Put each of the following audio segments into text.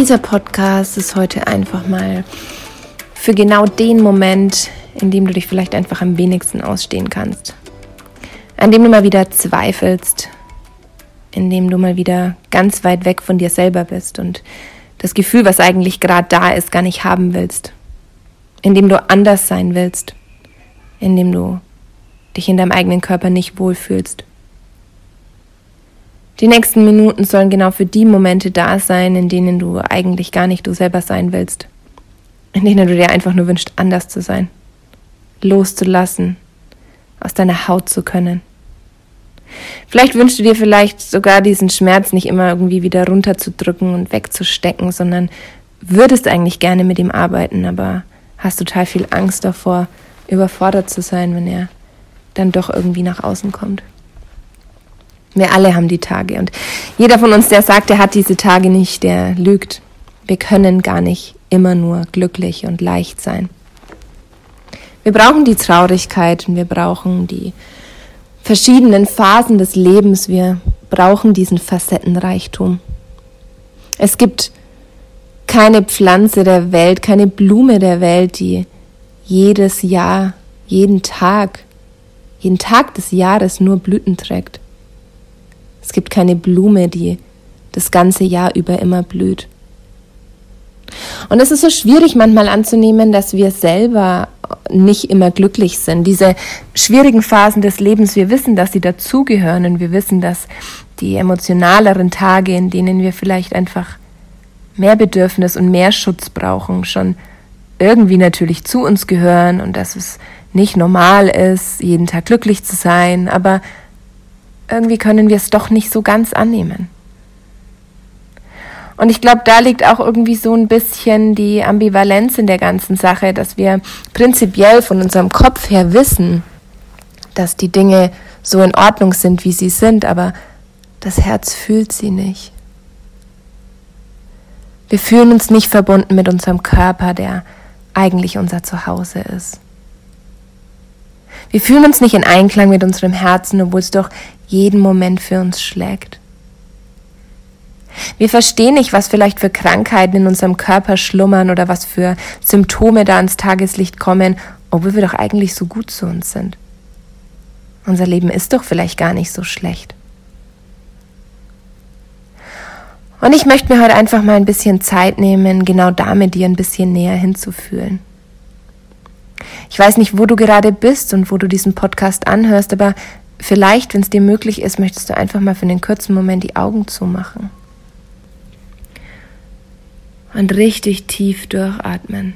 Dieser Podcast ist heute einfach mal für genau den Moment, in dem du dich vielleicht einfach am wenigsten ausstehen kannst. An dem du mal wieder zweifelst, in dem du mal wieder ganz weit weg von dir selber bist und das Gefühl, was eigentlich gerade da ist, gar nicht haben willst. In dem du anders sein willst. In dem du dich in deinem eigenen Körper nicht wohlfühlst. Die nächsten Minuten sollen genau für die Momente da sein, in denen du eigentlich gar nicht du selber sein willst. In denen du dir einfach nur wünschst, anders zu sein. Loszulassen. Aus deiner Haut zu können. Vielleicht wünschst du dir vielleicht sogar diesen Schmerz nicht immer irgendwie wieder runterzudrücken und wegzustecken, sondern würdest eigentlich gerne mit ihm arbeiten, aber hast total viel Angst davor, überfordert zu sein, wenn er dann doch irgendwie nach außen kommt. Wir alle haben die Tage. Und jeder von uns, der sagt, er hat diese Tage nicht, der lügt. Wir können gar nicht immer nur glücklich und leicht sein. Wir brauchen die Traurigkeit und wir brauchen die verschiedenen Phasen des Lebens. Wir brauchen diesen Facettenreichtum. Es gibt keine Pflanze der Welt, keine Blume der Welt, die jedes Jahr, jeden Tag, jeden Tag des Jahres nur Blüten trägt. Es gibt keine Blume, die das ganze Jahr über immer blüht. Und es ist so schwierig manchmal anzunehmen, dass wir selber nicht immer glücklich sind. Diese schwierigen Phasen des Lebens, wir wissen, dass sie dazugehören und wir wissen, dass die emotionaleren Tage, in denen wir vielleicht einfach mehr Bedürfnis und mehr Schutz brauchen, schon irgendwie natürlich zu uns gehören und dass es nicht normal ist, jeden Tag glücklich zu sein, aber irgendwie können wir es doch nicht so ganz annehmen. Und ich glaube, da liegt auch irgendwie so ein bisschen die Ambivalenz in der ganzen Sache, dass wir prinzipiell von unserem Kopf her wissen, dass die Dinge so in Ordnung sind, wie sie sind, aber das Herz fühlt sie nicht. Wir fühlen uns nicht verbunden mit unserem Körper, der eigentlich unser Zuhause ist. Wir fühlen uns nicht in Einklang mit unserem Herzen, obwohl es doch jeden Moment für uns schlägt. Wir verstehen nicht, was vielleicht für Krankheiten in unserem Körper schlummern oder was für Symptome da ans Tageslicht kommen, obwohl wir doch eigentlich so gut zu uns sind. Unser Leben ist doch vielleicht gar nicht so schlecht. Und ich möchte mir heute einfach mal ein bisschen Zeit nehmen, genau damit dir ein bisschen näher hinzufühlen. Ich weiß nicht, wo du gerade bist und wo du diesen Podcast anhörst, aber vielleicht, wenn es dir möglich ist, möchtest du einfach mal für einen kurzen Moment die Augen zumachen. Und richtig tief durchatmen.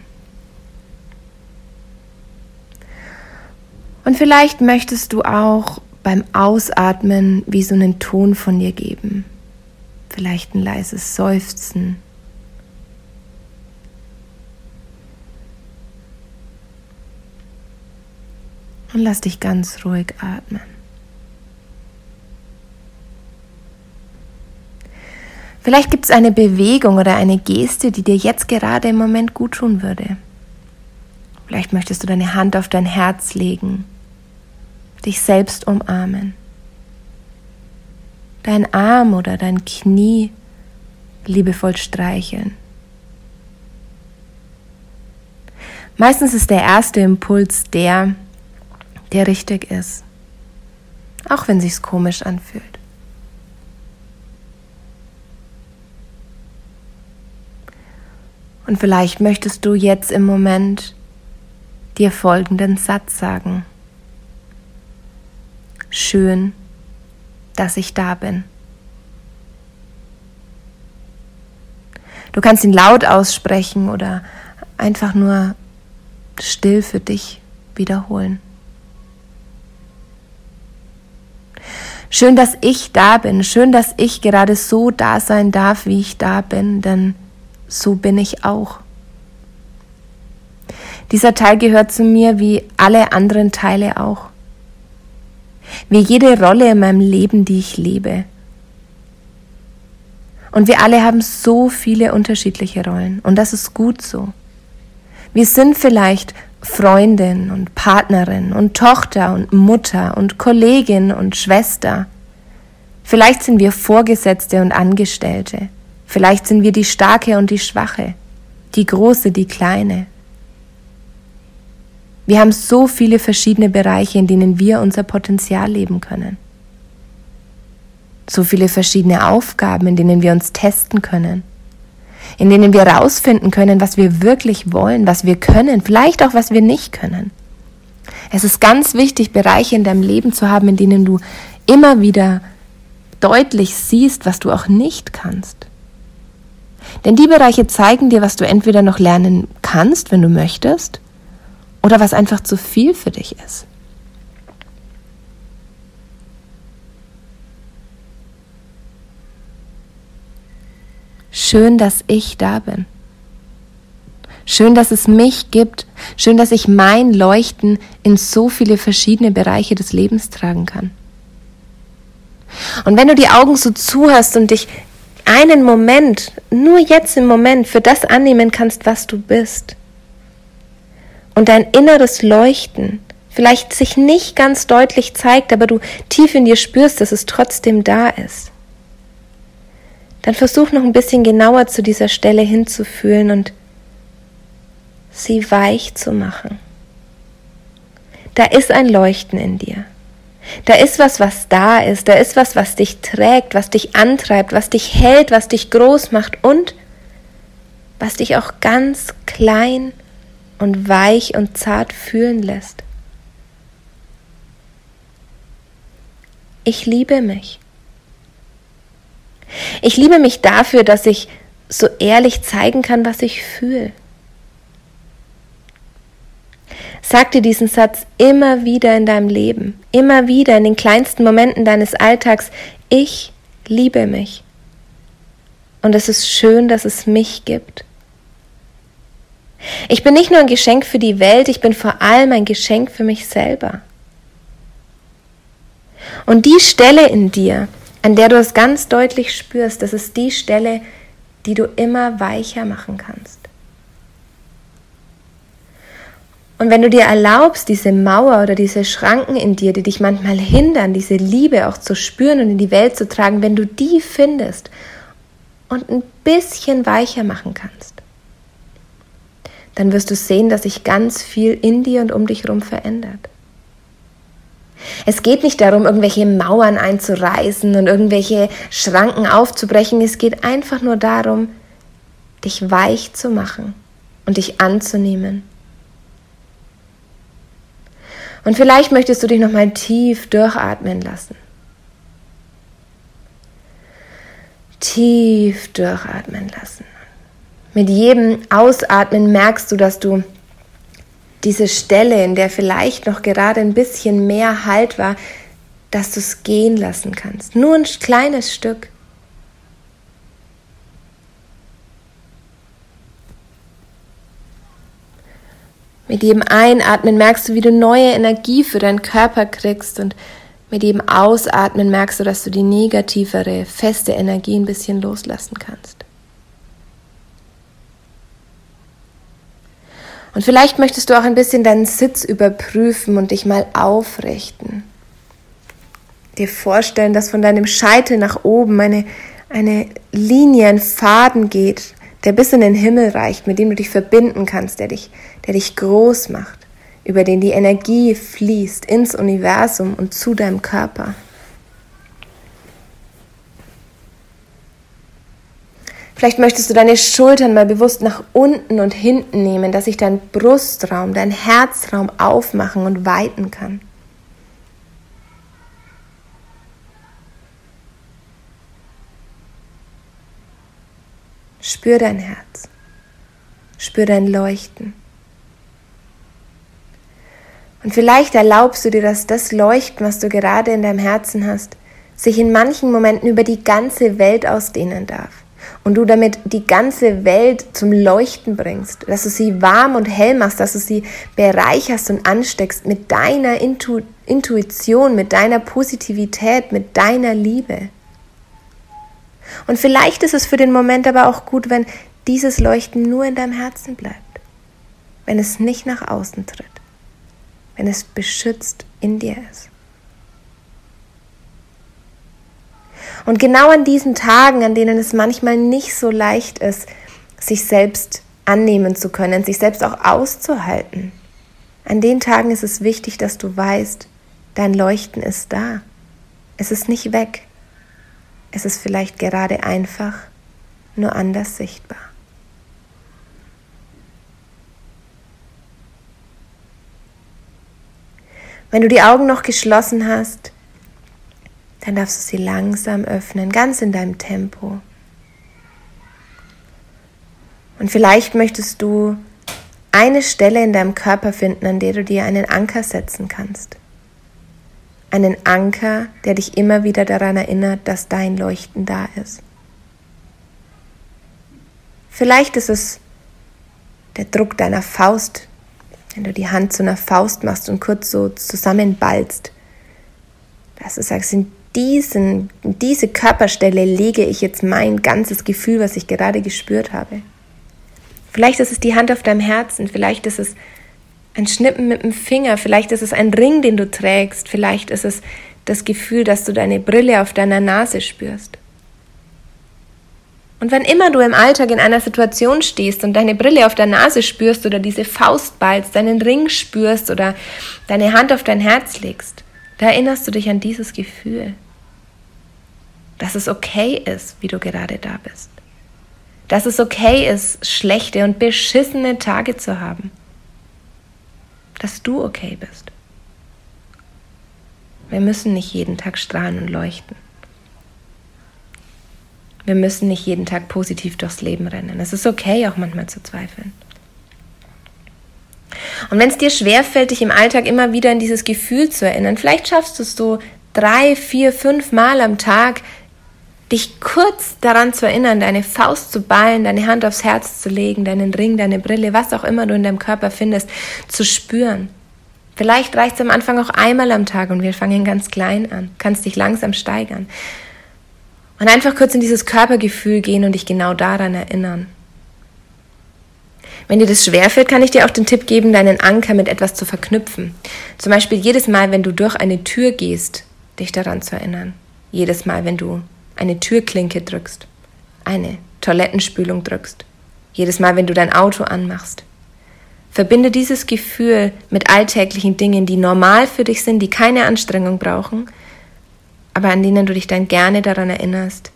Und vielleicht möchtest du auch beim Ausatmen wie so einen Ton von dir geben. Vielleicht ein leises Seufzen. Und lass dich ganz ruhig atmen. Vielleicht gibt es eine Bewegung oder eine Geste, die dir jetzt gerade im Moment gut tun würde. Vielleicht möchtest du deine Hand auf dein Herz legen, dich selbst umarmen, dein Arm oder dein Knie liebevoll streicheln. Meistens ist der erste Impuls der, der richtig ist, auch wenn sich's komisch anfühlt. Und vielleicht möchtest du jetzt im Moment dir folgenden Satz sagen. Schön, dass ich da bin. Du kannst ihn laut aussprechen oder einfach nur still für dich wiederholen. Schön, dass ich da bin. Schön, dass ich gerade so da sein darf, wie ich da bin, denn so bin ich auch. Dieser Teil gehört zu mir wie alle anderen Teile auch. Wie jede Rolle in meinem Leben, die ich lebe. Und wir alle haben so viele unterschiedliche Rollen. Und das ist gut so. Wir sind vielleicht Freundin und Partnerin und Tochter und Mutter und Kollegin und Schwester. Vielleicht sind wir Vorgesetzte und Angestellte. Vielleicht sind wir die Starke und die Schwache, die Große, die Kleine. Wir haben so viele verschiedene Bereiche, in denen wir unser Potenzial leben können. So viele verschiedene Aufgaben, in denen wir uns testen können. In denen wir herausfinden können, was wir wirklich wollen, was wir können, vielleicht auch was wir nicht können. Es ist ganz wichtig, Bereiche in deinem Leben zu haben, in denen du immer wieder deutlich siehst, was du auch nicht kannst. Denn die Bereiche zeigen dir, was du entweder noch lernen kannst, wenn du möchtest, oder was einfach zu viel für dich ist. Schön, dass ich da bin. Schön, dass es mich gibt. Schön, dass ich mein Leuchten in so viele verschiedene Bereiche des Lebens tragen kann. Und wenn du die Augen so zuhörst und dich einen Moment, nur jetzt im Moment, für das annehmen kannst, was du bist, und dein inneres Leuchten vielleicht sich nicht ganz deutlich zeigt, aber du tief in dir spürst, dass es trotzdem da ist, dann versuch noch ein bisschen genauer zu dieser Stelle hinzufühlen und sie weich zu machen. Da ist ein Leuchten in dir. Da ist was, was da ist. Da ist was, was dich trägt, was dich antreibt, was dich hält, was dich groß macht und was dich auch ganz klein und weich und zart fühlen lässt. Ich liebe mich. Ich liebe mich dafür, dass ich so ehrlich zeigen kann, was ich fühle. Sag dir diesen Satz immer wieder in deinem Leben, immer wieder in den kleinsten Momenten deines Alltags. Ich liebe mich. Und es ist schön, dass es mich gibt. Ich bin nicht nur ein Geschenk für die Welt, ich bin vor allem ein Geschenk für mich selber. Und die Stelle in dir, an der du es ganz deutlich spürst, das ist die Stelle, die du immer weicher machen kannst. Und wenn du dir erlaubst, diese Mauer oder diese Schranken in dir, die dich manchmal hindern, diese Liebe auch zu spüren und in die Welt zu tragen, wenn du die findest und ein bisschen weicher machen kannst, dann wirst du sehen, dass sich ganz viel in dir und um dich herum verändert. Es geht nicht darum, irgendwelche Mauern einzureißen und irgendwelche Schranken aufzubrechen. Es geht einfach nur darum, dich weich zu machen und dich anzunehmen und vielleicht möchtest du dich nochmal tief durchatmen lassen. Tief durchatmen lassen. Mit jedem Ausatmen merkst du, dass du diese Stelle, in der vielleicht noch gerade ein bisschen mehr Halt war, dass du es gehen lassen kannst. Nur ein kleines Stück. Mit jedem Einatmen merkst du, wie du neue Energie für deinen Körper kriegst und mit jedem Ausatmen merkst du, dass du die negativere, feste Energie ein bisschen loslassen kannst. Und vielleicht möchtest du auch ein bisschen deinen Sitz überprüfen und dich mal aufrichten. Dir vorstellen, dass von deinem Scheitel nach oben eine, eine Linie, ein Faden geht, der bis in den Himmel reicht, mit dem du dich verbinden kannst, der dich, der dich groß macht, über den die Energie fließt ins Universum und zu deinem Körper. Vielleicht möchtest du deine Schultern mal bewusst nach unten und hinten nehmen, dass sich dein Brustraum, dein Herzraum aufmachen und weiten kann. Spür dein Herz. Spür dein Leuchten. Und vielleicht erlaubst du dir, dass das Leuchten, was du gerade in deinem Herzen hast, sich in manchen Momenten über die ganze Welt ausdehnen darf. Und du damit die ganze Welt zum Leuchten bringst, dass du sie warm und hell machst, dass du sie bereicherst und ansteckst mit deiner Intu Intuition, mit deiner Positivität, mit deiner Liebe. Und vielleicht ist es für den Moment aber auch gut, wenn dieses Leuchten nur in deinem Herzen bleibt, wenn es nicht nach außen tritt, wenn es beschützt in dir ist. Und genau an diesen Tagen, an denen es manchmal nicht so leicht ist, sich selbst annehmen zu können, sich selbst auch auszuhalten, an den Tagen ist es wichtig, dass du weißt, dein Leuchten ist da. Es ist nicht weg. Es ist vielleicht gerade einfach nur anders sichtbar. Wenn du die Augen noch geschlossen hast, dann darfst du sie langsam öffnen, ganz in deinem Tempo. Und vielleicht möchtest du eine Stelle in deinem Körper finden, an der du dir einen Anker setzen kannst. Einen Anker, der dich immer wieder daran erinnert, dass dein Leuchten da ist. Vielleicht ist es der Druck deiner Faust, wenn du die Hand zu einer Faust machst und kurz so zusammenballst. Du sagst, in, diesen, diese Körperstelle lege ich jetzt mein ganzes Gefühl, was ich gerade gespürt habe. Vielleicht ist es die Hand auf deinem Herzen, vielleicht ist es ein Schnippen mit dem Finger, vielleicht ist es ein Ring, den du trägst, vielleicht ist es das Gefühl, dass du deine Brille auf deiner Nase spürst. Und wenn immer du im Alltag in einer Situation stehst und deine Brille auf der Nase spürst oder diese Faust ballst, deinen Ring spürst oder deine Hand auf dein Herz legst, da erinnerst du dich an dieses Gefühl, dass es okay ist, wie du gerade da bist dass es okay ist, schlechte und beschissene Tage zu haben. Dass du okay bist. Wir müssen nicht jeden Tag strahlen und leuchten. Wir müssen nicht jeden Tag positiv durchs Leben rennen. Es ist okay, auch manchmal zu zweifeln. Und wenn es dir schwerfällt, dich im Alltag immer wieder in dieses Gefühl zu erinnern, vielleicht schaffst du es so drei, vier, fünf Mal am Tag, dich kurz daran zu erinnern, deine Faust zu ballen, deine Hand aufs Herz zu legen, deinen Ring, deine Brille, was auch immer du in deinem Körper findest, zu spüren. Vielleicht reicht es am Anfang auch einmal am Tag und wir fangen ganz klein an, kannst dich langsam steigern. Und einfach kurz in dieses Körpergefühl gehen und dich genau daran erinnern. Wenn dir das schwerfällt, kann ich dir auch den Tipp geben, deinen Anker mit etwas zu verknüpfen. Zum Beispiel jedes Mal, wenn du durch eine Tür gehst, dich daran zu erinnern. Jedes Mal, wenn du eine Türklinke drückst, eine Toilettenspülung drückst, jedes Mal, wenn du dein Auto anmachst. Verbinde dieses Gefühl mit alltäglichen Dingen, die normal für dich sind, die keine Anstrengung brauchen, aber an denen du dich dann gerne daran erinnerst,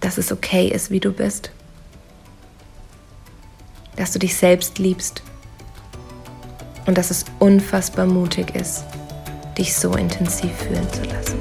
dass es okay ist, wie du bist, dass du dich selbst liebst und dass es unfassbar mutig ist, dich so intensiv fühlen zu lassen.